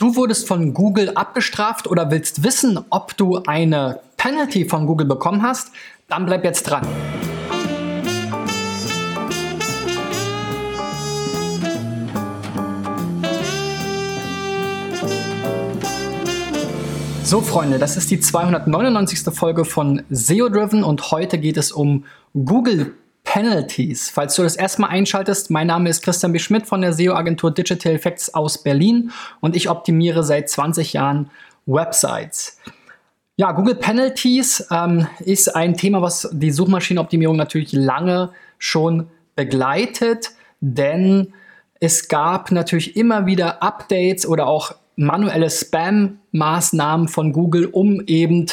Du wurdest von Google abgestraft oder willst wissen, ob du eine Penalty von Google bekommen hast? Dann bleib jetzt dran. So Freunde, das ist die 299. Folge von SEO Driven und heute geht es um Google Penalties. Falls du das erstmal einschaltest, mein Name ist Christian B. Schmidt von der SEO-Agentur Digital Effects aus Berlin und ich optimiere seit 20 Jahren Websites. Ja, Google Penalties ähm, ist ein Thema, was die Suchmaschinenoptimierung natürlich lange schon begleitet, denn es gab natürlich immer wieder Updates oder auch manuelle Spam-Maßnahmen von Google, um eben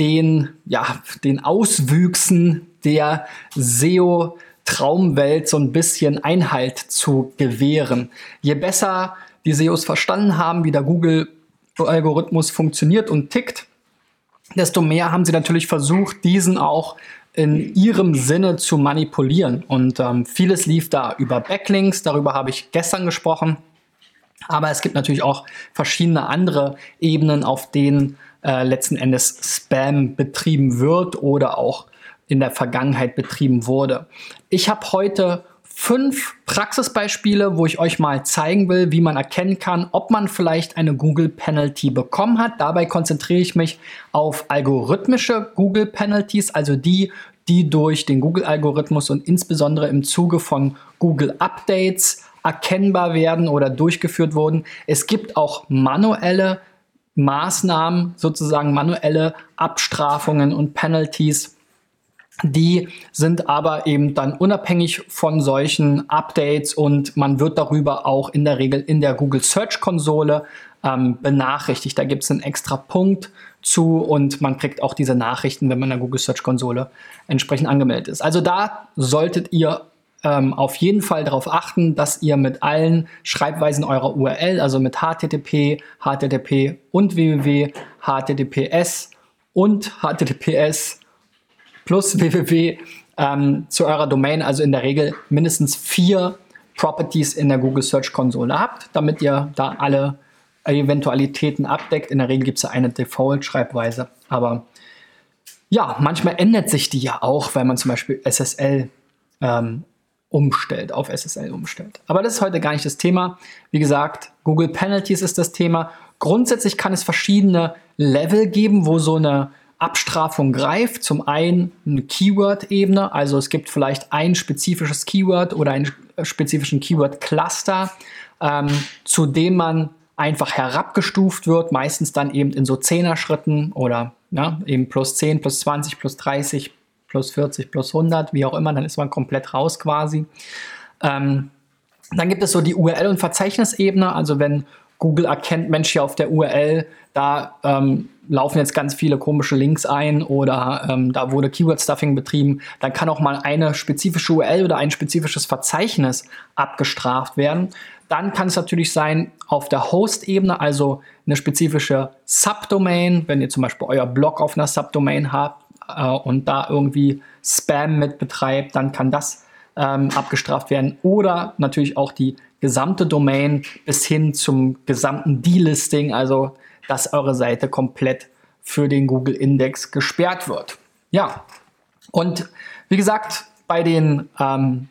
den, ja, den Auswüchsen der SEO-Traumwelt so ein bisschen Einhalt zu gewähren. Je besser die SEOs verstanden haben, wie der Google-Algorithmus funktioniert und tickt, desto mehr haben sie natürlich versucht, diesen auch in ihrem Sinne zu manipulieren. Und ähm, vieles lief da über Backlinks, darüber habe ich gestern gesprochen. Aber es gibt natürlich auch verschiedene andere Ebenen, auf denen äh, letzten Endes Spam betrieben wird oder auch in der Vergangenheit betrieben wurde. Ich habe heute fünf Praxisbeispiele, wo ich euch mal zeigen will, wie man erkennen kann, ob man vielleicht eine Google Penalty bekommen hat. Dabei konzentriere ich mich auf algorithmische Google Penalties, also die, die durch den Google-Algorithmus und insbesondere im Zuge von Google Updates erkennbar werden oder durchgeführt wurden. Es gibt auch manuelle Maßnahmen, sozusagen manuelle Abstrafungen und Penalties, die sind aber eben dann unabhängig von solchen Updates und man wird darüber auch in der Regel in der Google Search Konsole ähm, benachrichtigt. Da gibt es einen extra Punkt zu und man kriegt auch diese Nachrichten, wenn man in der Google Search Konsole entsprechend angemeldet ist. Also da solltet ihr ähm, auf jeden Fall darauf achten, dass ihr mit allen Schreibweisen eurer URL, also mit HTTP, HTTP und www, HTTPS und HTTPS plus www ähm, zu eurer Domain, also in der Regel mindestens vier Properties in der Google Search Konsole habt, damit ihr da alle Eventualitäten abdeckt. In der Regel gibt es ja eine Default-Schreibweise, aber ja, manchmal ändert sich die ja auch, weil man zum Beispiel SSL ähm, umstellt, auf SSL umstellt. Aber das ist heute gar nicht das Thema. Wie gesagt, Google Penalties ist das Thema. Grundsätzlich kann es verschiedene Level geben, wo so eine Abstrafung greift. Zum einen eine Keyword-Ebene, also es gibt vielleicht ein spezifisches Keyword oder einen spezifischen Keyword-Cluster, ähm, zu dem man einfach herabgestuft wird, meistens dann eben in so Zehner-Schritten oder ja, eben plus 10, plus 20, plus 30, plus 40, plus 100, wie auch immer, dann ist man komplett raus quasi. Ähm, dann gibt es so die URL- und Verzeichnisebene, also wenn Google erkennt, Mensch, hier auf der URL, da ähm, laufen jetzt ganz viele komische Links ein oder ähm, da wurde Keyword-Stuffing betrieben, dann kann auch mal eine spezifische URL oder ein spezifisches Verzeichnis abgestraft werden. Dann kann es natürlich sein, auf der Host-Ebene, also eine spezifische Subdomain, wenn ihr zum Beispiel euer Blog auf einer Subdomain habt äh, und da irgendwie Spam mit betreibt, dann kann das ähm, abgestraft werden. Oder natürlich auch die gesamte Domain bis hin zum gesamten Delisting, also dass eure Seite komplett für den Google Index gesperrt wird. Ja, und wie gesagt, bei den ähm,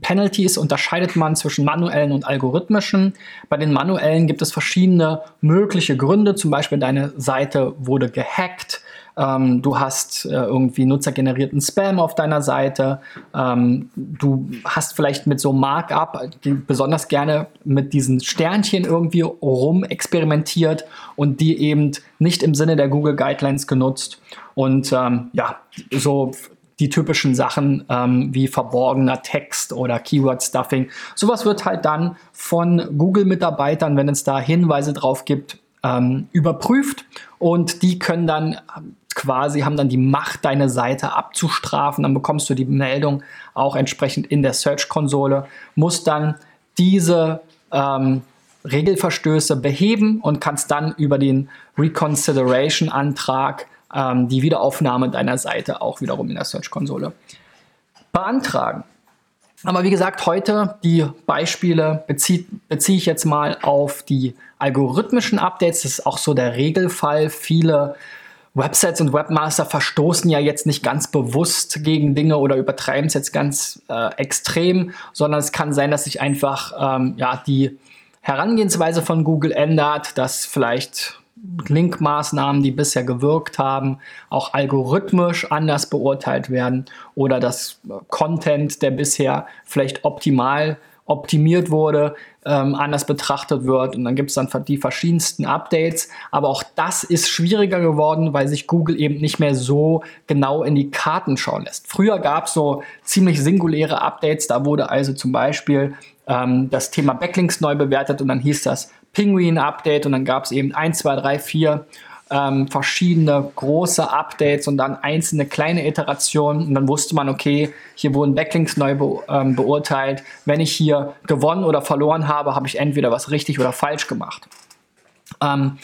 Penalties unterscheidet man zwischen manuellen und algorithmischen. Bei den manuellen gibt es verschiedene mögliche Gründe, zum Beispiel deine Seite wurde gehackt, ähm, du hast äh, irgendwie nutzergenerierten Spam auf deiner Seite, ähm, du hast vielleicht mit so Markup die besonders gerne mit diesen Sternchen irgendwie rum experimentiert und die eben nicht im Sinne der Google Guidelines genutzt. Und ähm, ja, so die typischen Sachen ähm, wie verborgener Text oder Keyword-Stuffing. Sowas wird halt dann von Google-Mitarbeitern, wenn es da Hinweise drauf gibt, ähm, überprüft. Und die können dann quasi, haben dann die Macht, deine Seite abzustrafen. Dann bekommst du die Meldung auch entsprechend in der Search-Konsole, musst dann diese ähm, Regelverstöße beheben und kannst dann über den Reconsideration-Antrag ähm, die Wiederaufnahme deiner Seite auch wiederum in der Search-Konsole beantragen. Aber wie gesagt, heute die Beispiele beziehe bezieh ich jetzt mal auf die algorithmischen Updates. Das ist auch so der Regelfall. Viele Websites und Webmaster verstoßen ja jetzt nicht ganz bewusst gegen Dinge oder übertreiben es jetzt ganz äh, extrem, sondern es kann sein, dass sich einfach ähm, ja, die Herangehensweise von Google ändert, dass vielleicht Linkmaßnahmen, die bisher gewirkt haben, auch algorithmisch anders beurteilt werden oder dass Content, der bisher vielleicht optimal optimiert wurde, ähm, anders betrachtet wird. Und dann gibt es dann die verschiedensten Updates. Aber auch das ist schwieriger geworden, weil sich Google eben nicht mehr so genau in die Karten schauen lässt. Früher gab es so ziemlich singuläre Updates. Da wurde also zum Beispiel ähm, das Thema Backlinks neu bewertet und dann hieß das Penguin-Update und dann gab es eben 1, 2, 3, 4 ähm, verschiedene große Updates und dann einzelne kleine Iterationen. Und dann wusste man, okay, hier wurden Backlinks neu be ähm, beurteilt. Wenn ich hier gewonnen oder verloren habe, habe ich entweder was richtig oder falsch gemacht. Ähm,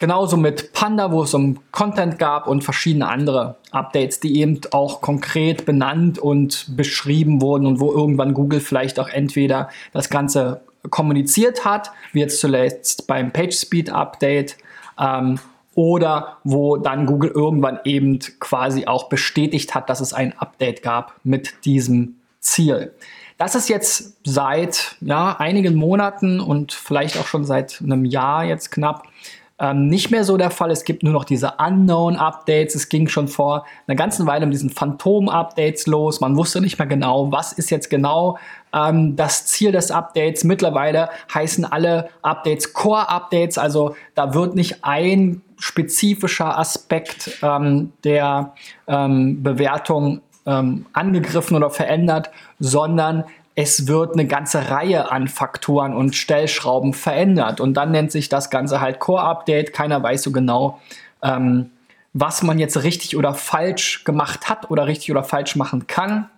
genauso mit Panda, wo es um Content gab und verschiedene andere Updates, die eben auch konkret benannt und beschrieben wurden und wo irgendwann Google vielleicht auch entweder das Ganze kommuniziert hat, wie jetzt zuletzt beim PageSpeed Update, ähm, oder wo dann Google irgendwann eben quasi auch bestätigt hat, dass es ein Update gab mit diesem Ziel. Das ist jetzt seit ja, einigen Monaten und vielleicht auch schon seit einem Jahr jetzt knapp ähm, nicht mehr so der Fall. Es gibt nur noch diese Unknown-Updates. Es ging schon vor einer ganzen Weile um diesen Phantom-Updates los. Man wusste nicht mehr genau, was ist jetzt genau ähm, das Ziel des Updates. Mittlerweile heißen alle Updates Core-Updates. Also da wird nicht ein spezifischer Aspekt ähm, der ähm, Bewertung ähm, angegriffen oder verändert, sondern es wird eine ganze Reihe an Faktoren und Stellschrauben verändert. Und dann nennt sich das Ganze halt Core-Update. Keiner weiß so genau, ähm, was man jetzt richtig oder falsch gemacht hat oder richtig oder falsch machen kann.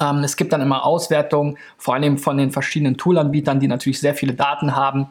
Ähm, es gibt dann immer Auswertungen, vor allem von den verschiedenen Toolanbietern, die natürlich sehr viele Daten haben.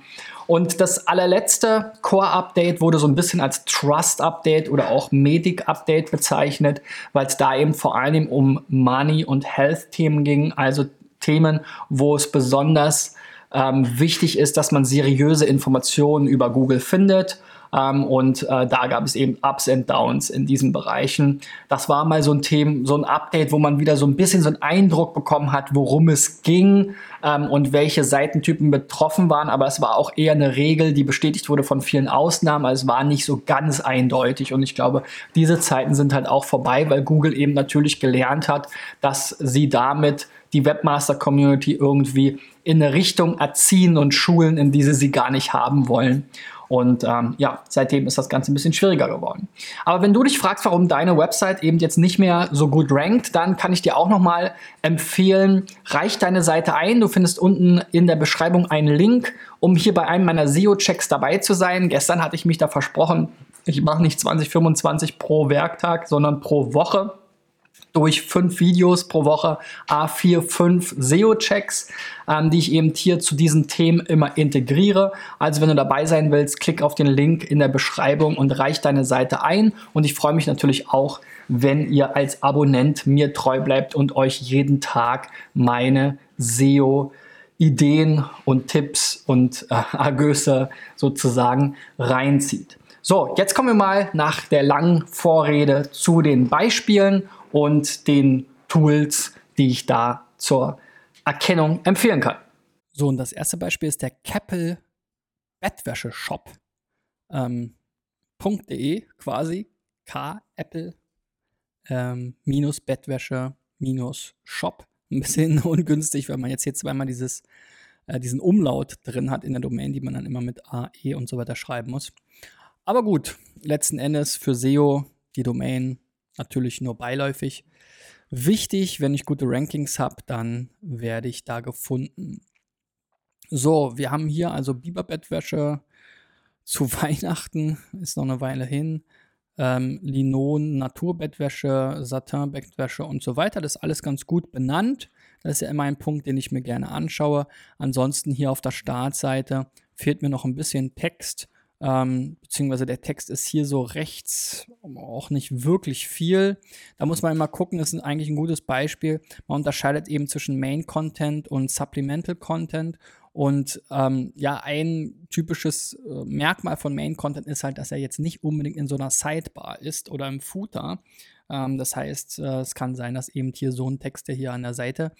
Und das allerletzte Core-Update wurde so ein bisschen als Trust-Update oder auch Medic-Update bezeichnet, weil es da eben vor allem um Money- und Health-Themen ging, also Themen, wo es besonders ähm, wichtig ist, dass man seriöse Informationen über Google findet. Ähm, und äh, da gab es eben Ups und Downs in diesen Bereichen. Das war mal so ein Thema, so ein Update, wo man wieder so ein bisschen so einen Eindruck bekommen hat, worum es ging ähm, und welche Seitentypen betroffen waren. Aber es war auch eher eine Regel, die bestätigt wurde von vielen Ausnahmen. Also es war nicht so ganz eindeutig. Und ich glaube, diese Zeiten sind halt auch vorbei, weil Google eben natürlich gelernt hat, dass sie damit die Webmaster-Community irgendwie in eine Richtung erziehen und schulen, in diese sie gar nicht haben wollen. Und ähm, ja, seitdem ist das Ganze ein bisschen schwieriger geworden. Aber wenn du dich fragst, warum deine Website eben jetzt nicht mehr so gut rankt, dann kann ich dir auch nochmal empfehlen, reich deine Seite ein. Du findest unten in der Beschreibung einen Link, um hier bei einem meiner SEO-Checks dabei zu sein. Gestern hatte ich mich da versprochen, ich mache nicht 20, 25 pro Werktag, sondern pro Woche durch fünf Videos pro Woche, A4, fünf SEO-Checks, ähm, die ich eben hier zu diesen Themen immer integriere. Also wenn du dabei sein willst, klick auf den Link in der Beschreibung und reich deine Seite ein. Und ich freue mich natürlich auch, wenn ihr als Abonnent mir treu bleibt und euch jeden Tag meine SEO Ideen und Tipps und äh, Ergösse sozusagen reinzieht. So, jetzt kommen wir mal nach der langen Vorrede zu den Beispielen und den Tools, die ich da zur Erkennung empfehlen kann. So, und das erste Beispiel ist der Keppel Bettwäsche Shop. Ähm, .de quasi. K-Apple ähm, minus Bettwäsche minus Shop. Ein bisschen ungünstig, weil man jetzt hier zweimal dieses, äh, diesen Umlaut drin hat in der Domain, die man dann immer mit A, E und so weiter schreiben muss. Aber gut, letzten Endes für SEO die Domain natürlich nur beiläufig. Wichtig, wenn ich gute Rankings habe, dann werde ich da gefunden. So, wir haben hier also Biberbettwäsche zu Weihnachten, ist noch eine Weile hin. Ähm, Linon, Naturbettwäsche, Satinbettwäsche und so weiter. Das ist alles ganz gut benannt. Das ist ja immer ein Punkt, den ich mir gerne anschaue. Ansonsten hier auf der Startseite fehlt mir noch ein bisschen Text ähm, beziehungsweise der Text ist hier so rechts auch nicht wirklich viel. Da muss man immer gucken, das ist eigentlich ein gutes Beispiel. Man unterscheidet eben zwischen Main Content und Supplemental Content. Und ähm, ja, ein typisches äh, Merkmal von Main Content ist halt, dass er jetzt nicht unbedingt in so einer Sidebar ist oder im Footer. Ähm, das heißt, äh, es kann sein, dass eben hier so ein Text, der hier an der Seite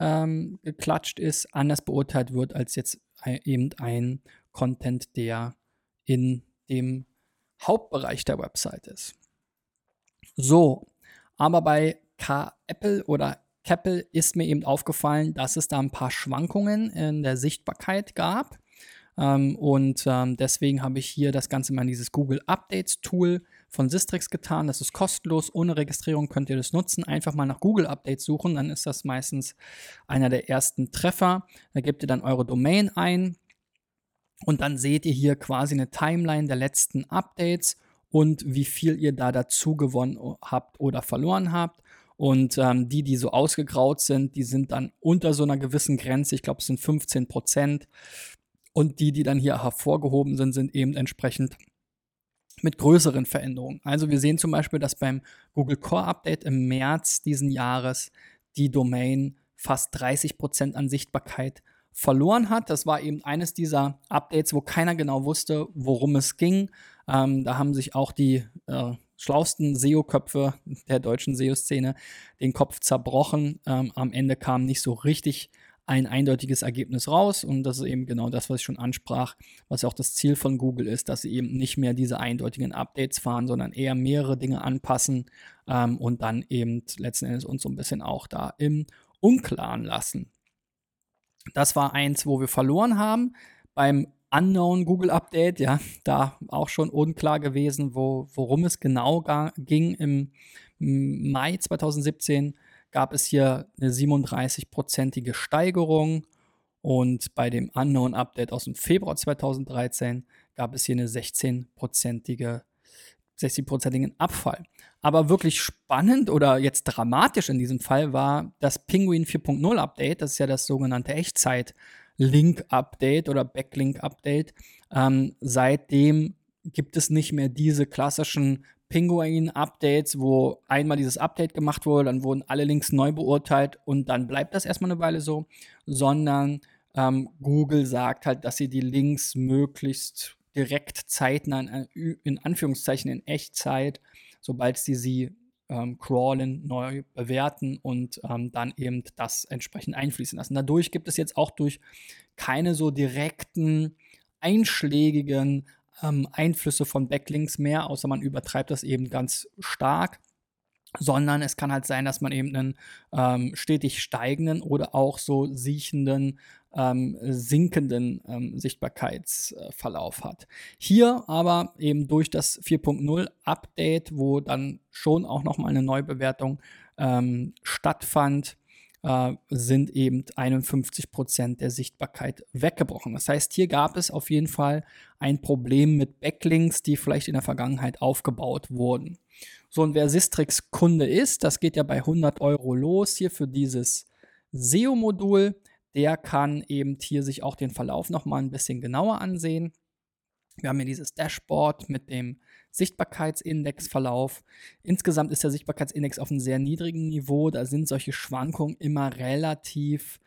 ähm, geklatscht ist, anders beurteilt wird als jetzt ein, eben ein Content, der in dem Hauptbereich der Website ist. So, aber bei K-Apple oder Keppel ist mir eben aufgefallen, dass es da ein paar Schwankungen in der Sichtbarkeit gab. Ähm, und ähm, deswegen habe ich hier das Ganze mal in dieses Google Updates Tool von Sistrix getan. Das ist kostenlos, ohne Registrierung könnt ihr das nutzen. Einfach mal nach Google Updates suchen, dann ist das meistens einer der ersten Treffer. Da gebt ihr dann eure Domain ein und dann seht ihr hier quasi eine Timeline der letzten Updates und wie viel ihr da dazu gewonnen habt oder verloren habt. Und ähm, die, die so ausgegraut sind, die sind dann unter so einer gewissen Grenze. Ich glaube, es sind 15 Prozent. Und die, die dann hier hervorgehoben sind, sind eben entsprechend mit größeren Veränderungen. Also wir sehen zum Beispiel, dass beim Google Core Update im März diesen Jahres die Domain fast 30 Prozent an Sichtbarkeit verloren hat. Das war eben eines dieser Updates, wo keiner genau wusste, worum es ging. Ähm, da haben sich auch die äh, schlausten SEO-Köpfe der deutschen SEO-Szene den Kopf zerbrochen. Ähm, am Ende kam nicht so richtig ein eindeutiges Ergebnis raus und das ist eben genau das, was ich schon ansprach, was auch das Ziel von Google ist, dass sie eben nicht mehr diese eindeutigen Updates fahren, sondern eher mehrere Dinge anpassen ähm, und dann eben letzten Endes uns so ein bisschen auch da im Unklaren lassen. Das war eins, wo wir verloren haben. Beim Unknown Google Update, ja, da auch schon unklar gewesen, wo, worum es genau ging. Im Mai 2017 gab es hier eine 37-prozentige Steigerung und bei dem Unknown Update aus dem Februar 2013 gab es hier eine 16-prozentige 60-prozentigen Abfall. Aber wirklich spannend oder jetzt dramatisch in diesem Fall war das Penguin 4.0 Update. Das ist ja das sogenannte Echtzeit-Link-Update oder Backlink-Update. Ähm, seitdem gibt es nicht mehr diese klassischen Penguin-Updates, wo einmal dieses Update gemacht wurde, dann wurden alle Links neu beurteilt und dann bleibt das erstmal eine Weile so, sondern ähm, Google sagt halt, dass sie die Links möglichst direkt zeitnah, in, Anführungszeichen in Echtzeit, sobald sie sie ähm, crawlen, neu bewerten und ähm, dann eben das entsprechend einfließen lassen. Dadurch gibt es jetzt auch durch keine so direkten, einschlägigen ähm, Einflüsse von Backlinks mehr, außer man übertreibt das eben ganz stark sondern es kann halt sein, dass man eben einen ähm, stetig steigenden oder auch so siechenden ähm, sinkenden ähm, Sichtbarkeitsverlauf hat. Hier aber eben durch das 4.0 Update, wo dann schon auch nochmal eine Neubewertung ähm, stattfand, äh, sind eben 51 Prozent der Sichtbarkeit weggebrochen. Das heißt, hier gab es auf jeden Fall ein Problem mit Backlinks, die vielleicht in der Vergangenheit aufgebaut wurden. So, und wer Sistrix Kunde ist, das geht ja bei 100 Euro los hier für dieses SEO-Modul der kann eben hier sich auch den Verlauf nochmal ein bisschen genauer ansehen. Wir haben hier dieses Dashboard mit dem Sichtbarkeitsindexverlauf. Insgesamt ist der Sichtbarkeitsindex auf einem sehr niedrigen Niveau. Da sind solche Schwankungen immer relativ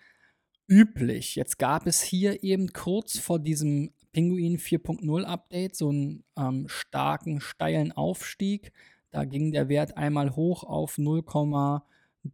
üblich. Jetzt gab es hier eben kurz vor diesem Pinguin 4.0 Update so einen ähm, starken, steilen Aufstieg. Da ging der Wert einmal hoch auf 0,5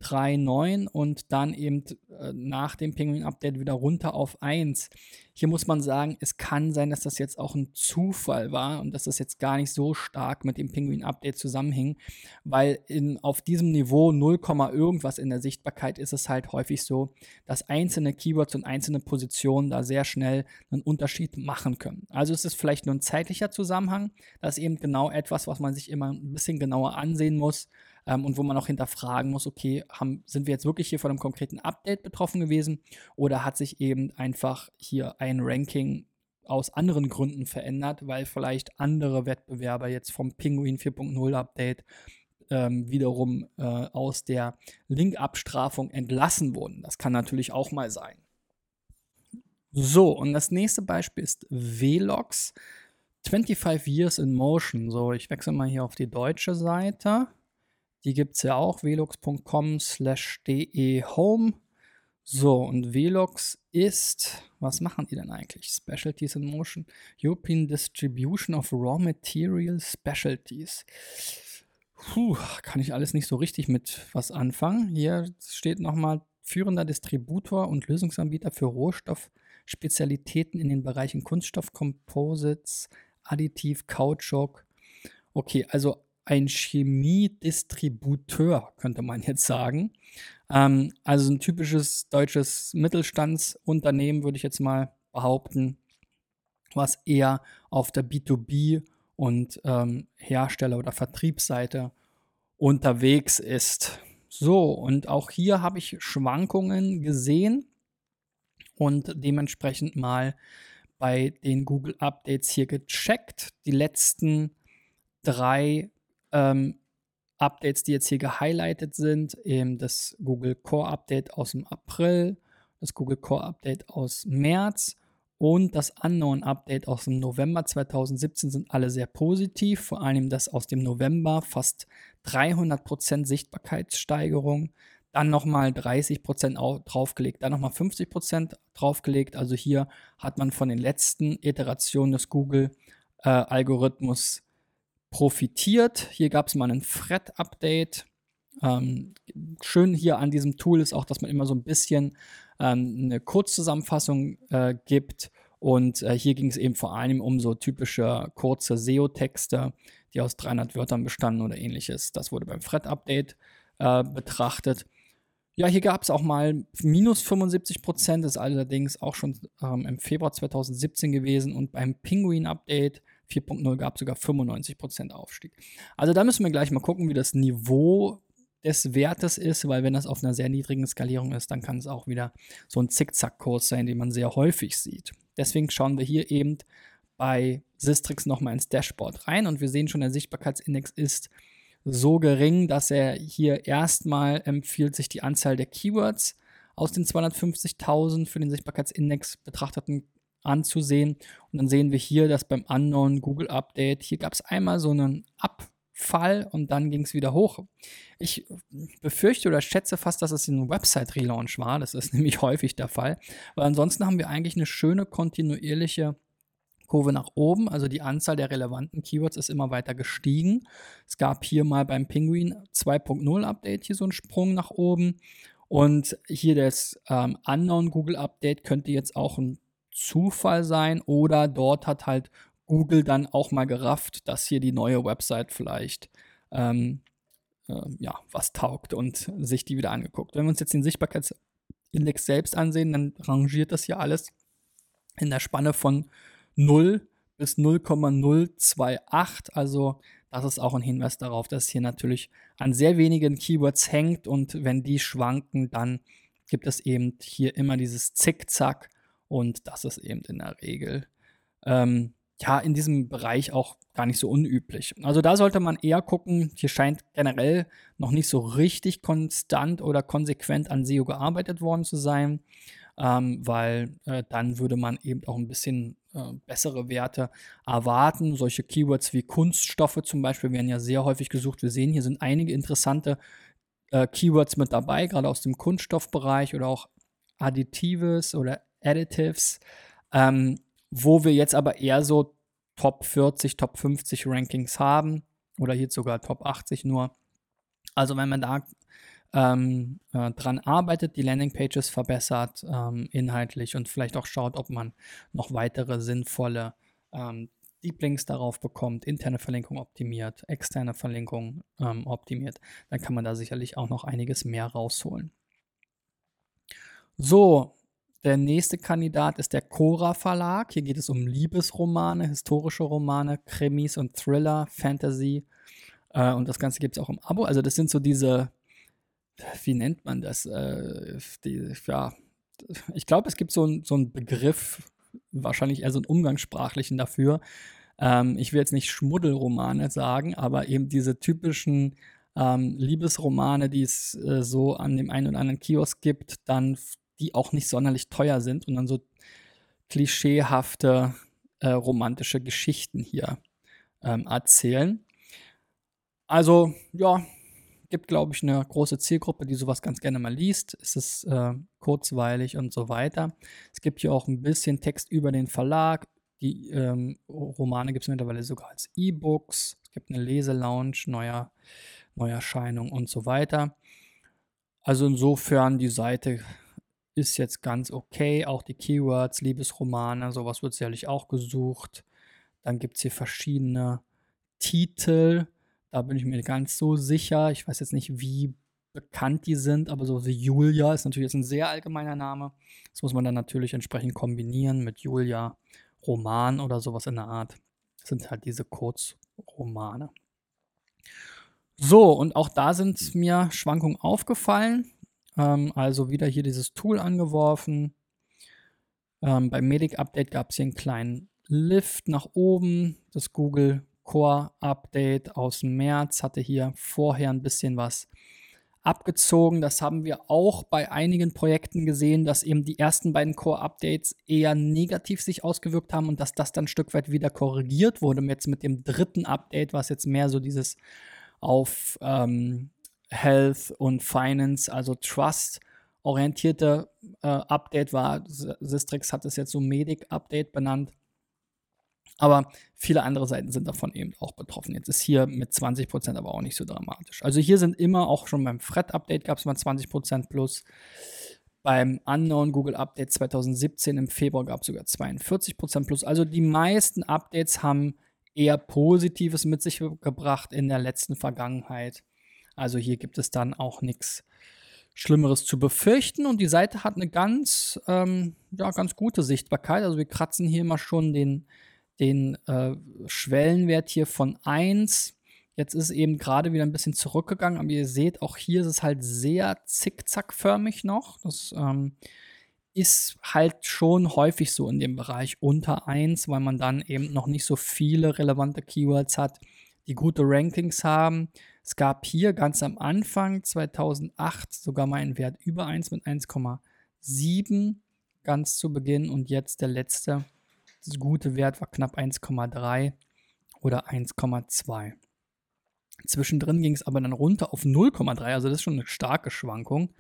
3,9 und dann eben äh, nach dem Penguin-Update wieder runter auf 1. Hier muss man sagen, es kann sein, dass das jetzt auch ein Zufall war und dass das jetzt gar nicht so stark mit dem Penguin-Update zusammenhing, weil in, auf diesem Niveau 0, irgendwas in der Sichtbarkeit ist es halt häufig so, dass einzelne Keywords und einzelne Positionen da sehr schnell einen Unterschied machen können. Also ist es vielleicht nur ein zeitlicher Zusammenhang, das ist eben genau etwas, was man sich immer ein bisschen genauer ansehen muss ähm, und wo man auch hinterfragen muss, okay, haben, sind wir jetzt wirklich hier von einem konkreten Update betroffen gewesen oder hat sich eben einfach hier ein Ranking aus anderen Gründen verändert, weil vielleicht andere Wettbewerber jetzt vom Penguin 4.0 Update ähm, wiederum äh, aus der Linkabstrafung entlassen wurden. Das kann natürlich auch mal sein. So, und das nächste Beispiel ist Velox. 25 Years in Motion. So, ich wechsle mal hier auf die deutsche Seite. Die gibt es ja auch, velux.com slash de home. So, und Velox ist, was machen die denn eigentlich? Specialties in Motion. European Distribution of Raw Material Specialties. Puh, kann ich alles nicht so richtig mit was anfangen. Hier steht nochmal führender Distributor und Lösungsanbieter für Rohstoffspezialitäten in den Bereichen Kunststoff, Composites, Additiv, Kautschuk. Okay, also ein Chemiedistributeur, könnte man jetzt sagen. Ähm, also ein typisches deutsches Mittelstandsunternehmen, würde ich jetzt mal behaupten, was eher auf der B2B und ähm, Hersteller- oder Vertriebsseite unterwegs ist. So, und auch hier habe ich Schwankungen gesehen und dementsprechend mal bei den Google Updates hier gecheckt. Die letzten drei ähm, Updates, die jetzt hier gehighlightet sind, eben das Google Core Update aus dem April, das Google Core Update aus März und das Unknown Update aus dem November 2017 sind alle sehr positiv. Vor allem das aus dem November, fast 300% Sichtbarkeitssteigerung. Dann nochmal 30% draufgelegt, dann nochmal 50% draufgelegt. Also hier hat man von den letzten Iterationen des Google-Algorithmus äh, profitiert. Hier gab es mal ein Thread-Update. Ähm, schön hier an diesem Tool ist auch, dass man immer so ein bisschen ähm, eine Kurzzusammenfassung äh, gibt. Und äh, hier ging es eben vor allem um so typische kurze SEO-Texte, die aus 300 Wörtern bestanden oder ähnliches. Das wurde beim Thread-Update äh, betrachtet. Ja, hier gab es auch mal minus 75 Prozent, ist allerdings auch schon ähm, im Februar 2017 gewesen. Und beim Penguin-Update 4.0 gab sogar 95 Prozent Aufstieg. Also da müssen wir gleich mal gucken, wie das Niveau des Wertes ist, weil wenn das auf einer sehr niedrigen Skalierung ist, dann kann es auch wieder so ein Zickzackkurs sein, den man sehr häufig sieht. Deswegen schauen wir hier eben bei Sistrix nochmal ins Dashboard rein und wir sehen schon, der Sichtbarkeitsindex ist so gering, dass er hier erstmal empfiehlt, sich die Anzahl der Keywords aus den 250.000 für den Sichtbarkeitsindex betrachteten anzusehen. Und dann sehen wir hier, dass beim Unknown Google Update, hier gab es einmal so einen Up Fall und dann ging es wieder hoch. Ich befürchte oder schätze fast, dass es ein Website-Relaunch war. Das ist nämlich häufig der Fall. Weil ansonsten haben wir eigentlich eine schöne kontinuierliche Kurve nach oben. Also die Anzahl der relevanten Keywords ist immer weiter gestiegen. Es gab hier mal beim Penguin 2.0 Update hier so einen Sprung nach oben. Und hier das ähm, Unknown Google Update könnte jetzt auch ein Zufall sein oder dort hat halt Google dann auch mal gerafft, dass hier die neue Website vielleicht ähm, äh, ja, was taugt und sich die wieder angeguckt. Wenn wir uns jetzt den Sichtbarkeitsindex selbst ansehen, dann rangiert das hier alles in der Spanne von 0 bis 0,028. Also das ist auch ein Hinweis darauf, dass hier natürlich an sehr wenigen Keywords hängt und wenn die schwanken, dann gibt es eben hier immer dieses Zickzack und das ist eben in der Regel ähm, ja, in diesem Bereich auch gar nicht so unüblich. Also da sollte man eher gucken, hier scheint generell noch nicht so richtig konstant oder konsequent an SEO gearbeitet worden zu sein, ähm, weil äh, dann würde man eben auch ein bisschen äh, bessere Werte erwarten. Solche Keywords wie Kunststoffe zum Beispiel werden ja sehr häufig gesucht. Wir sehen, hier sind einige interessante äh, Keywords mit dabei, gerade aus dem Kunststoffbereich oder auch Additives oder Additives. Ähm, wo wir jetzt aber eher so Top 40, Top 50 Rankings haben oder hier sogar Top 80 nur. Also wenn man da ähm, äh, dran arbeitet, die Landingpages verbessert ähm, inhaltlich und vielleicht auch schaut, ob man noch weitere sinnvolle ähm, Deep Links darauf bekommt, interne Verlinkung optimiert, externe Verlinkung ähm, optimiert, dann kann man da sicherlich auch noch einiges mehr rausholen. So, der nächste Kandidat ist der Cora Verlag. Hier geht es um Liebesromane, historische Romane, Krimis und Thriller, Fantasy. Äh, und das Ganze gibt es auch im Abo. Also das sind so diese, wie nennt man das? Äh, die, ja, ich glaube, es gibt so, ein, so einen Begriff, wahrscheinlich eher so einen umgangssprachlichen dafür. Ähm, ich will jetzt nicht Schmuddelromane sagen, aber eben diese typischen ähm, Liebesromane, die es äh, so an dem einen oder anderen Kiosk gibt, dann die auch nicht sonderlich teuer sind und dann so klischeehafte äh, romantische Geschichten hier ähm, erzählen. Also, ja, gibt, glaube ich, eine große Zielgruppe, die sowas ganz gerne mal liest. Es ist äh, kurzweilig und so weiter. Es gibt hier auch ein bisschen Text über den Verlag. Die ähm, Romane gibt es mittlerweile sogar als E-Books. Es gibt eine Leselounge, neuer, Neuerscheinung und so weiter. Also insofern, die Seite ist jetzt ganz okay. Auch die Keywords, Liebesromane, sowas wird sicherlich auch gesucht. Dann gibt es hier verschiedene Titel. Da bin ich mir ganz so sicher. Ich weiß jetzt nicht, wie bekannt die sind, aber so wie Julia ist natürlich jetzt ein sehr allgemeiner Name. Das muss man dann natürlich entsprechend kombinieren mit Julia Roman oder sowas in der Art. Das sind halt diese Kurzromane. So, und auch da sind mir Schwankungen aufgefallen. Ähm, also wieder hier dieses Tool angeworfen. Ähm, beim Medic Update gab es hier einen kleinen Lift nach oben. Das Google Core Update aus März hatte hier vorher ein bisschen was abgezogen. Das haben wir auch bei einigen Projekten gesehen, dass eben die ersten beiden Core-Updates eher negativ sich ausgewirkt haben und dass das dann ein Stück weit wieder korrigiert wurde. Jetzt mit dem dritten Update, was jetzt mehr so dieses auf ähm, Health und Finance, also Trust orientierte äh, Update war. Sistrix hat es jetzt so Medic-Update benannt. Aber viele andere Seiten sind davon eben auch betroffen. Jetzt ist hier mit 20% aber auch nicht so dramatisch. Also hier sind immer, auch schon beim Fred-Update gab es mal 20% plus. Beim Unknown Google Update 2017 im Februar gab es sogar 42% plus. Also die meisten Updates haben eher Positives mit sich gebracht in der letzten Vergangenheit. Also hier gibt es dann auch nichts Schlimmeres zu befürchten. Und die Seite hat eine ganz, ähm, ja, ganz gute Sichtbarkeit. Also wir kratzen hier mal schon den den äh, Schwellenwert hier von 1. Jetzt ist eben gerade wieder ein bisschen zurückgegangen, aber ihr seht, auch hier ist es halt sehr zickzackförmig noch. Das ähm, ist halt schon häufig so in dem Bereich unter 1, weil man dann eben noch nicht so viele relevante Keywords hat, die gute Rankings haben. Es gab hier ganz am Anfang 2008 sogar mal einen Wert über 1 mit 1,7 ganz zu Beginn und jetzt der letzte das gute Wert war knapp 1,3 oder 1,2. Zwischendrin ging es aber dann runter auf 0,3, also das ist schon eine starke Schwankung.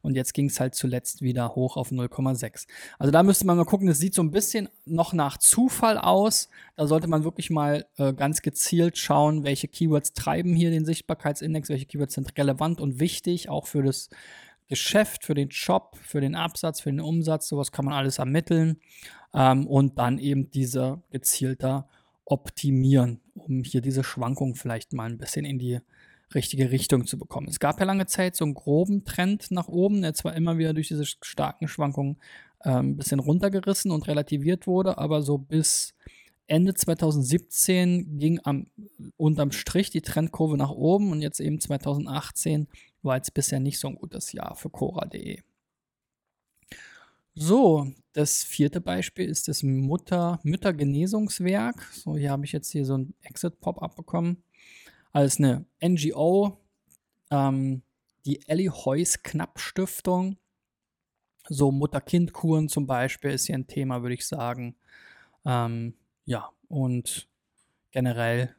Und jetzt ging es halt zuletzt wieder hoch auf 0,6. Also da müsste man mal gucken, das sieht so ein bisschen noch nach Zufall aus. Da sollte man wirklich mal äh, ganz gezielt schauen, welche Keywords treiben hier den Sichtbarkeitsindex, welche Keywords sind relevant und wichtig, auch für das Geschäft, für den Shop, für den Absatz, für den Umsatz. Sowas kann man alles ermitteln ähm, und dann eben diese gezielter optimieren, um hier diese Schwankung vielleicht mal ein bisschen in die richtige Richtung zu bekommen. Es gab ja lange Zeit so einen groben Trend nach oben, der zwar immer wieder durch diese starken Schwankungen äh, ein bisschen runtergerissen und relativiert wurde, aber so bis Ende 2017 ging am, unterm Strich die Trendkurve nach oben und jetzt eben 2018 war jetzt bisher nicht so ein gutes Jahr für Cora.de. So, das vierte Beispiel ist das Mutter, Müttergenesungswerk. So, hier habe ich jetzt hier so ein Exit-Pop-up bekommen. Als eine NGO, ähm, die Ellie Heuss Knapp Stiftung. So Mutter-Kind-Kuren zum Beispiel ist hier ein Thema, würde ich sagen. Ähm, ja, und generell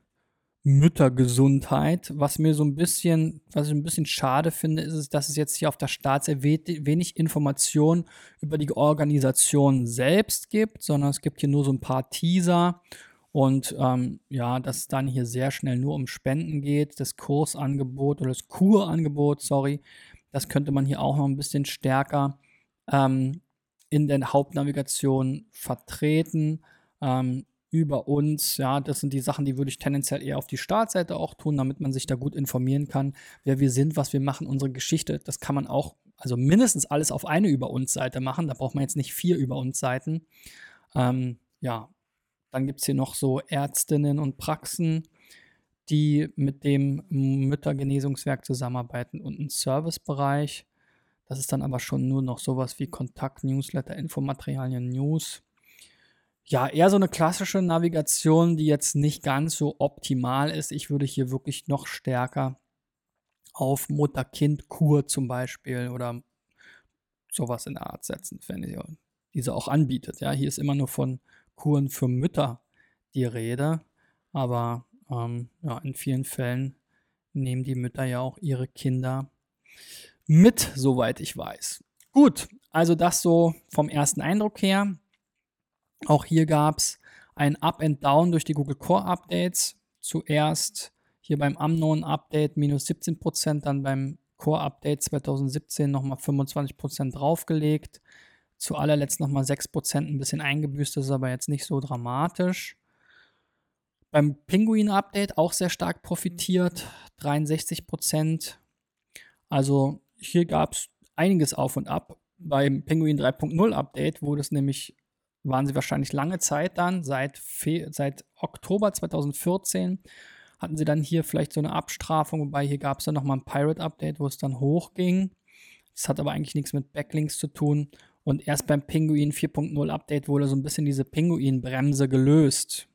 Müttergesundheit. Was mir so ein bisschen, was ich ein bisschen schade finde, ist, dass es jetzt hier auf der Startseite wenig Informationen über die Organisation selbst gibt, sondern es gibt hier nur so ein paar Teaser und ähm, ja, dass es dann hier sehr schnell nur um Spenden geht, das Kursangebot oder das Kurangebot, sorry, das könnte man hier auch noch ein bisschen stärker ähm, in der Hauptnavigation vertreten. Ähm, über uns. Ja, das sind die Sachen, die würde ich tendenziell eher auf die Startseite auch tun, damit man sich da gut informieren kann, wer wir sind, was wir machen, unsere Geschichte. Das kann man auch, also mindestens alles auf eine Über uns Seite machen. Da braucht man jetzt nicht vier Über uns Seiten. Ähm, ja, dann gibt es hier noch so Ärztinnen und Praxen, die mit dem Müttergenesungswerk zusammenarbeiten und einen Servicebereich. Das ist dann aber schon nur noch sowas wie Kontakt, Newsletter, Infomaterialien, News ja, eher so eine klassische Navigation, die jetzt nicht ganz so optimal ist. Ich würde hier wirklich noch stärker auf Mutter-Kind-Kur zum Beispiel oder sowas in der Art setzen, wenn ihr diese auch anbietet. Ja, hier ist immer nur von Kuren für Mütter die Rede. Aber ähm, ja, in vielen Fällen nehmen die Mütter ja auch ihre Kinder mit, soweit ich weiß. Gut, also das so vom ersten Eindruck her. Auch hier gab es ein Up and Down durch die Google Core Updates. Zuerst hier beim Unknown Update minus 17%, dann beim Core Update 2017 nochmal 25% draufgelegt. Zu allerletzt nochmal 6% ein bisschen eingebüßt, das ist aber jetzt nicht so dramatisch. Beim Pinguin Update auch sehr stark profitiert, 63%. Also hier gab es einiges auf und ab. Beim Penguin 3.0 Update wurde es nämlich, waren sie wahrscheinlich lange Zeit dann, seit, Fe seit Oktober 2014 hatten sie dann hier vielleicht so eine Abstrafung, wobei hier gab es dann nochmal ein Pirate Update, wo es dann hochging. Das hat aber eigentlich nichts mit Backlinks zu tun. Und erst beim Penguin 4.0 Update wurde so ein bisschen diese Pinguin-Bremse gelöst.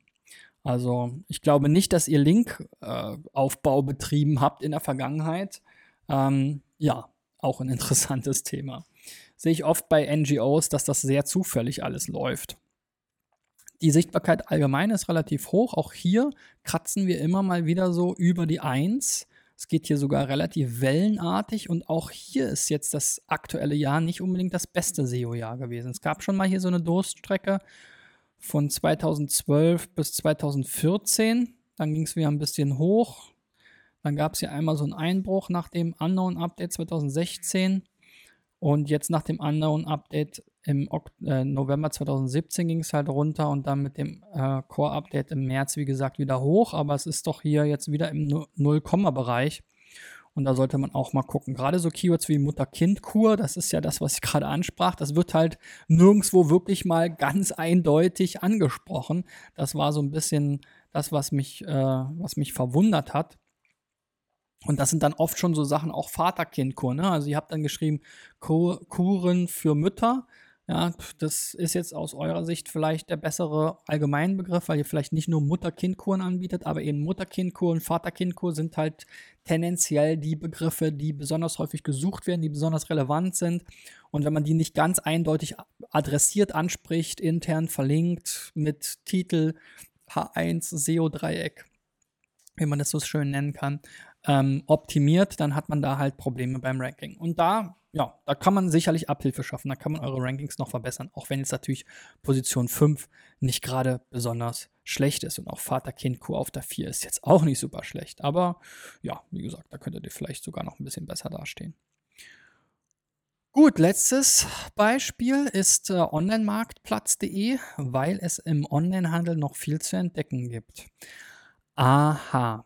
Also ich glaube nicht, dass ihr Linkaufbau äh, betrieben habt in der Vergangenheit. Ähm, ja, auch ein interessantes Thema. Sehe ich oft bei NGOs, dass das sehr zufällig alles läuft. Die Sichtbarkeit allgemein ist relativ hoch. Auch hier kratzen wir immer mal wieder so über die 1. Es geht hier sogar relativ wellenartig und auch hier ist jetzt das aktuelle Jahr nicht unbedingt das beste SEO-Jahr gewesen. Es gab schon mal hier so eine Durststrecke von 2012 bis 2014. Dann ging es wieder ein bisschen hoch. Dann gab es hier einmal so einen Einbruch nach dem Unknown Update 2016. Und jetzt nach dem Unknown Im äh, November 2017 ging es halt runter und dann mit dem äh, Core Update im März, wie gesagt, wieder hoch. Aber es ist doch hier jetzt wieder im Null-Komma-Bereich. Und da sollte man auch mal gucken. Gerade so Keywords wie Mutter-Kind-Kur, das ist ja das, was ich gerade ansprach. Das wird halt nirgendwo wirklich mal ganz eindeutig angesprochen. Das war so ein bisschen das, was mich, äh, was mich verwundert hat. Und das sind dann oft schon so Sachen, auch Vater-Kind-Kur. Ne? Also ihr habt dann geschrieben, Kur Kuren für Mütter. Ja, das ist jetzt aus eurer Sicht vielleicht der bessere Allgemeinbegriff, weil ihr vielleicht nicht nur Mutter-Kind-Kuren anbietet, aber eben Mutter-Kind-Kur und Vater-Kind-Kur sind halt tendenziell die Begriffe, die besonders häufig gesucht werden, die besonders relevant sind. Und wenn man die nicht ganz eindeutig adressiert anspricht, intern verlinkt mit Titel H1 SEO-Dreieck, wie man das so schön nennen kann, ähm, optimiert, dann hat man da halt Probleme beim Ranking. Und da, ja, da kann man sicherlich Abhilfe schaffen. Da kann man eure Rankings noch verbessern, auch wenn jetzt natürlich Position 5 nicht gerade besonders schlecht ist. Und auch Vater-Kind-Kur auf der 4 ist jetzt auch nicht super schlecht. Aber ja, wie gesagt, da könntet ihr vielleicht sogar noch ein bisschen besser dastehen. Gut, letztes Beispiel ist äh, onlinemarktplatz.de, weil es im Onlinehandel noch viel zu entdecken gibt. Aha,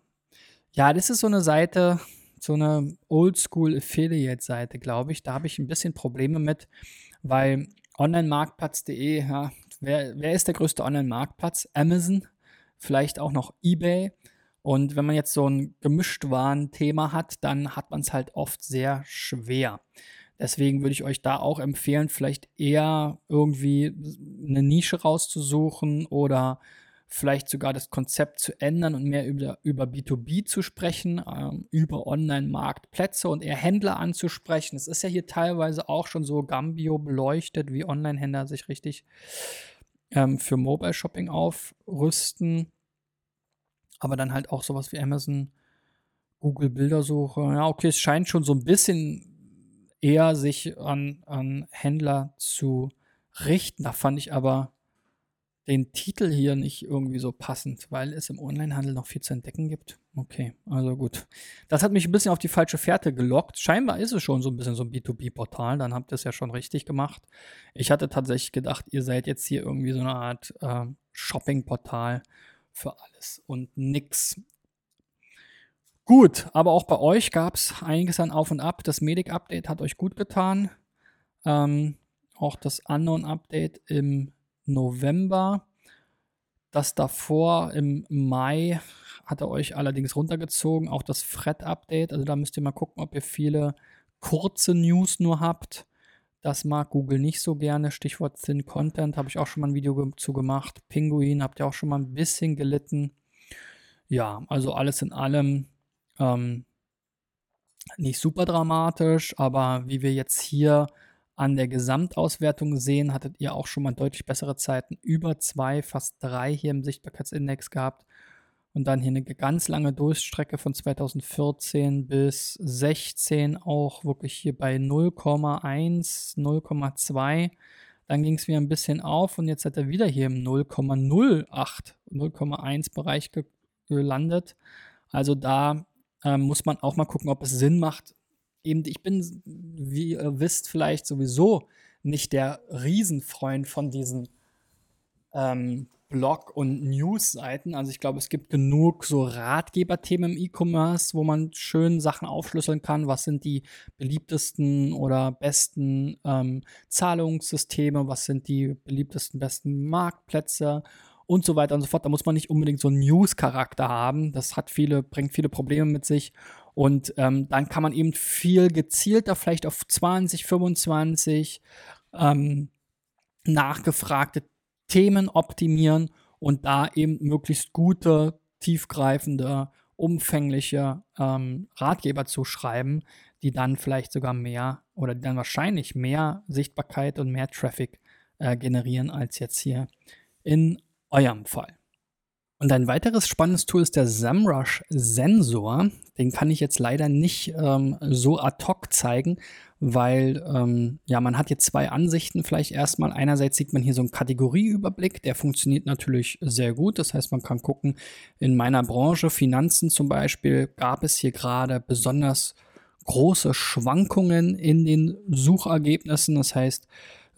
ja, das ist so eine Seite, so eine Oldschool-Affiliate-Seite, glaube ich. Da habe ich ein bisschen Probleme mit, weil Online-Marktplatz.de, ja, wer, wer ist der größte Online-Marktplatz? Amazon, vielleicht auch noch eBay. Und wenn man jetzt so ein Gemischtwaren-Thema hat, dann hat man es halt oft sehr schwer. Deswegen würde ich euch da auch empfehlen, vielleicht eher irgendwie eine Nische rauszusuchen oder vielleicht sogar das Konzept zu ändern und mehr über, über B2B zu sprechen, ähm, über Online-Marktplätze und eher Händler anzusprechen. Es ist ja hier teilweise auch schon so Gambio beleuchtet, wie Online-Händler sich richtig ähm, für Mobile Shopping aufrüsten. Aber dann halt auch sowas wie Amazon, Google Bildersuche. Ja, okay, es scheint schon so ein bisschen eher sich an, an Händler zu richten. Da fand ich aber den Titel hier nicht irgendwie so passend, weil es im Onlinehandel noch viel zu entdecken gibt. Okay, also gut. Das hat mich ein bisschen auf die falsche Fährte gelockt. Scheinbar ist es schon so ein bisschen so ein B2B-Portal, dann habt ihr es ja schon richtig gemacht. Ich hatte tatsächlich gedacht, ihr seid jetzt hier irgendwie so eine Art äh, Shopping-Portal für alles und nix. Gut, aber auch bei euch gab es einiges an Auf und Ab. Das Medic-Update hat euch gut getan. Ähm, auch das Unknown-Update im November. Das davor im Mai hat er euch allerdings runtergezogen. Auch das Fred-Update. Also da müsst ihr mal gucken, ob ihr viele kurze News nur habt. Das mag Google nicht so gerne. Stichwort Thin Content habe ich auch schon mal ein Video zu gemacht. Pinguin habt ihr auch schon mal ein bisschen gelitten. Ja, also alles in allem ähm, nicht super dramatisch, aber wie wir jetzt hier an der Gesamtauswertung sehen, hattet ihr auch schon mal deutlich bessere Zeiten, über zwei, fast drei hier im Sichtbarkeitsindex gehabt. Und dann hier eine ganz lange Durchstrecke von 2014 bis 16 auch wirklich hier bei 0,1, 0,2. Dann ging es wieder ein bisschen auf und jetzt hat er wieder hier im 0,08, 0,1 Bereich gelandet. Also da äh, muss man auch mal gucken, ob es Sinn macht. Eben, ich bin, wie ihr wisst, vielleicht sowieso nicht der Riesenfreund von diesen ähm, Blog- und News-Seiten. Also ich glaube, es gibt genug so Ratgeberthemen im E-Commerce, wo man schön Sachen aufschlüsseln kann. Was sind die beliebtesten oder besten ähm, Zahlungssysteme? Was sind die beliebtesten, besten Marktplätze? Und so weiter und so fort. Da muss man nicht unbedingt so einen News-Charakter haben. Das hat viele, bringt viele Probleme mit sich. Und ähm, dann kann man eben viel gezielter, vielleicht auf 20, 25 ähm, nachgefragte Themen optimieren und da eben möglichst gute, tiefgreifende, umfängliche ähm, Ratgeber zu schreiben, die dann vielleicht sogar mehr oder dann wahrscheinlich mehr Sichtbarkeit und mehr Traffic äh, generieren als jetzt hier in eurem Fall. Und ein weiteres spannendes Tool ist der SEMrush Sensor. Den kann ich jetzt leider nicht ähm, so ad hoc zeigen, weil ähm, ja, man hat jetzt zwei Ansichten vielleicht erstmal. Einerseits sieht man hier so einen Kategorieüberblick, der funktioniert natürlich sehr gut. Das heißt, man kann gucken, in meiner Branche, Finanzen zum Beispiel, gab es hier gerade besonders große Schwankungen in den Suchergebnissen. Das heißt,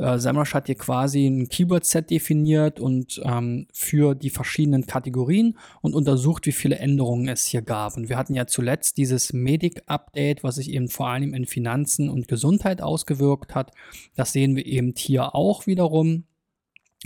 äh, SEMrush hat hier quasi ein Keyword-Set definiert und ähm, für die verschiedenen Kategorien und untersucht, wie viele Änderungen es hier gab. Und wir hatten ja zuletzt dieses Medic-Update, was sich eben vor allem in Finanzen und Gesundheit ausgewirkt hat. Das sehen wir eben hier auch wiederum.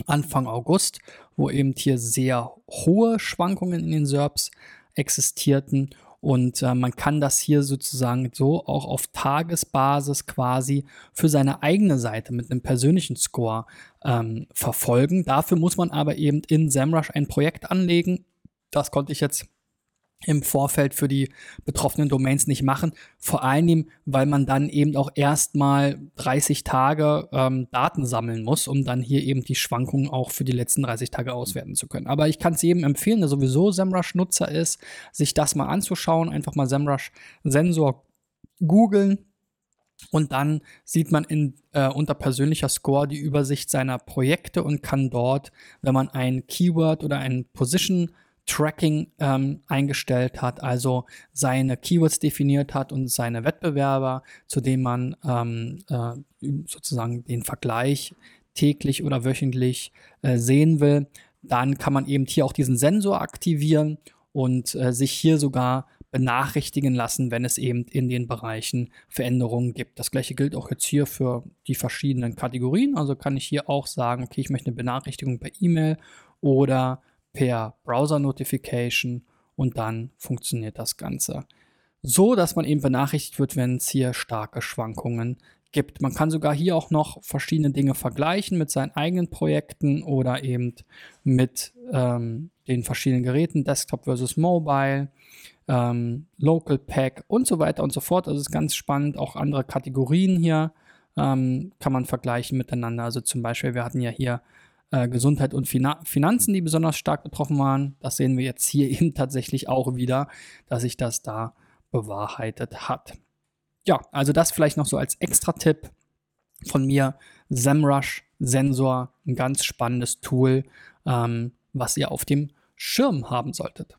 Anfang August, wo eben hier sehr hohe Schwankungen in den SERPs existierten und äh, man kann das hier sozusagen so auch auf Tagesbasis quasi für seine eigene Seite mit einem persönlichen Score ähm, verfolgen. Dafür muss man aber eben in SEMrush ein Projekt anlegen. Das konnte ich jetzt im Vorfeld für die betroffenen Domains nicht machen. Vor allem, weil man dann eben auch erstmal 30 Tage ähm, Daten sammeln muss, um dann hier eben die Schwankungen auch für die letzten 30 Tage auswerten zu können. Aber ich kann es jedem empfehlen, der sowieso SEMrush-Nutzer ist, sich das mal anzuschauen. Einfach mal SEMrush-Sensor googeln. Und dann sieht man in, äh, unter persönlicher Score die Übersicht seiner Projekte und kann dort, wenn man ein Keyword oder ein Position Tracking ähm, eingestellt hat, also seine Keywords definiert hat und seine Wettbewerber, zu denen man ähm, äh, sozusagen den Vergleich täglich oder wöchentlich äh, sehen will, dann kann man eben hier auch diesen Sensor aktivieren und äh, sich hier sogar benachrichtigen lassen, wenn es eben in den Bereichen Veränderungen gibt. Das gleiche gilt auch jetzt hier für die verschiedenen Kategorien. Also kann ich hier auch sagen, okay, ich möchte eine Benachrichtigung per E-Mail oder per Browser-Notification und dann funktioniert das Ganze. So, dass man eben benachrichtigt wird, wenn es hier starke Schwankungen gibt. Man kann sogar hier auch noch verschiedene Dinge vergleichen mit seinen eigenen Projekten oder eben mit ähm, den verschiedenen Geräten, Desktop versus Mobile, ähm, Local Pack und so weiter und so fort. Also ist ganz spannend. Auch andere Kategorien hier ähm, kann man vergleichen miteinander. Also zum Beispiel, wir hatten ja hier äh, Gesundheit und Fina Finanzen, die besonders stark betroffen waren. Das sehen wir jetzt hier eben tatsächlich auch wieder, dass sich das da bewahrheitet hat. Ja, also das vielleicht noch so als Extra-Tipp von mir. SEMrush Sensor, ein ganz spannendes Tool, ähm, was ihr auf dem Schirm haben solltet.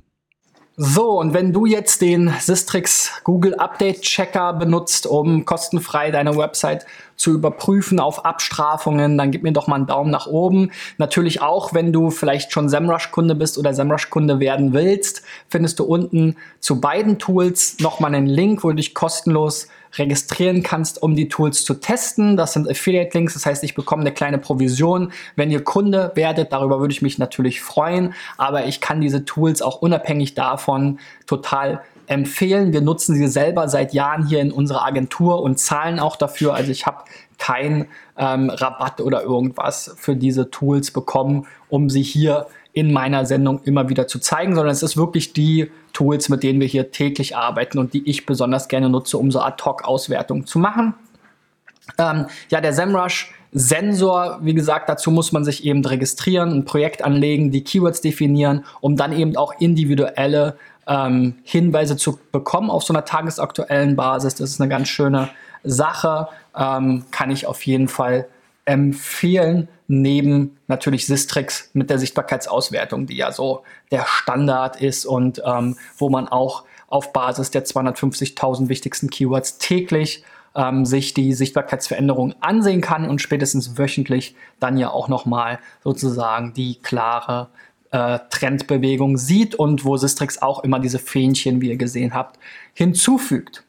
So, und wenn du jetzt den Sistrix Google Update Checker benutzt, um kostenfrei deine Website zu überprüfen auf Abstrafungen, dann gib mir doch mal einen Daumen nach oben. Natürlich auch, wenn du vielleicht schon SEMrush-Kunde bist oder SEMrush-Kunde werden willst, findest du unten zu beiden Tools nochmal einen Link, wo du dich kostenlos registrieren kannst, um die Tools zu testen. Das sind Affiliate-Links, das heißt, ich bekomme eine kleine Provision, wenn ihr Kunde werdet. Darüber würde ich mich natürlich freuen, aber ich kann diese Tools auch unabhängig davon total empfehlen. Wir nutzen sie selber seit Jahren hier in unserer Agentur und zahlen auch dafür. Also ich habe keinen ähm, Rabatt oder irgendwas für diese Tools bekommen, um sie hier in meiner Sendung immer wieder zu zeigen, sondern es ist wirklich die Tools, mit denen wir hier täglich arbeiten und die ich besonders gerne nutze, um so Ad-Hoc-Auswertungen zu machen. Ähm, ja, der SEMrush Sensor, wie gesagt, dazu muss man sich eben registrieren, ein Projekt anlegen, die Keywords definieren, um dann eben auch individuelle ähm, Hinweise zu bekommen auf so einer tagesaktuellen Basis. Das ist eine ganz schöne Sache, ähm, kann ich auf jeden Fall empfehlen, neben natürlich Sistrix mit der Sichtbarkeitsauswertung, die ja so der Standard ist und ähm, wo man auch auf Basis der 250.000 wichtigsten Keywords täglich ähm, sich die Sichtbarkeitsveränderung ansehen kann und spätestens wöchentlich dann ja auch nochmal sozusagen die klare äh, Trendbewegung sieht und wo Sistrix auch immer diese Fähnchen, wie ihr gesehen habt, hinzufügt.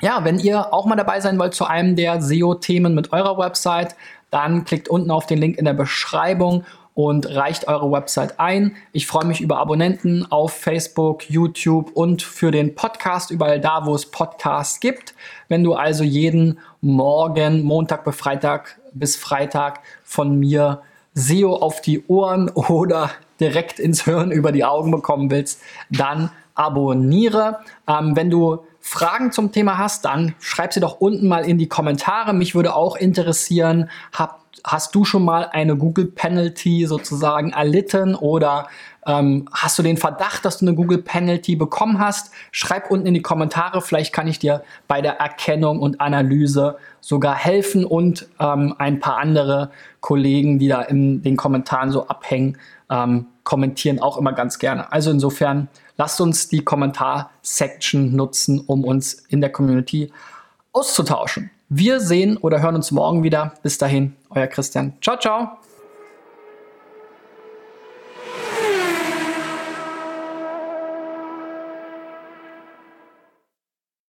Ja, wenn ihr auch mal dabei sein wollt zu einem der SEO-Themen mit eurer Website, dann klickt unten auf den Link in der Beschreibung und reicht eure Website ein. Ich freue mich über Abonnenten auf Facebook, YouTube und für den Podcast überall da, wo es Podcasts gibt. Wenn du also jeden Morgen, Montag bis Freitag bis Freitag von mir SEO auf die Ohren oder direkt ins Hirn über die Augen bekommen willst, dann abonniere. Ähm, wenn du Fragen zum Thema hast, dann schreib sie doch unten mal in die Kommentare. Mich würde auch interessieren, hab, hast du schon mal eine Google Penalty sozusagen erlitten oder ähm, hast du den Verdacht, dass du eine Google Penalty bekommen hast? Schreib unten in die Kommentare. Vielleicht kann ich dir bei der Erkennung und Analyse sogar helfen und ähm, ein paar andere Kollegen, die da in den Kommentaren so abhängen, ähm, kommentieren auch immer ganz gerne. Also insofern lasst uns die Kommentar-Section nutzen, um uns in der Community auszutauschen. Wir sehen oder hören uns morgen wieder. Bis dahin, euer Christian. Ciao, ciao.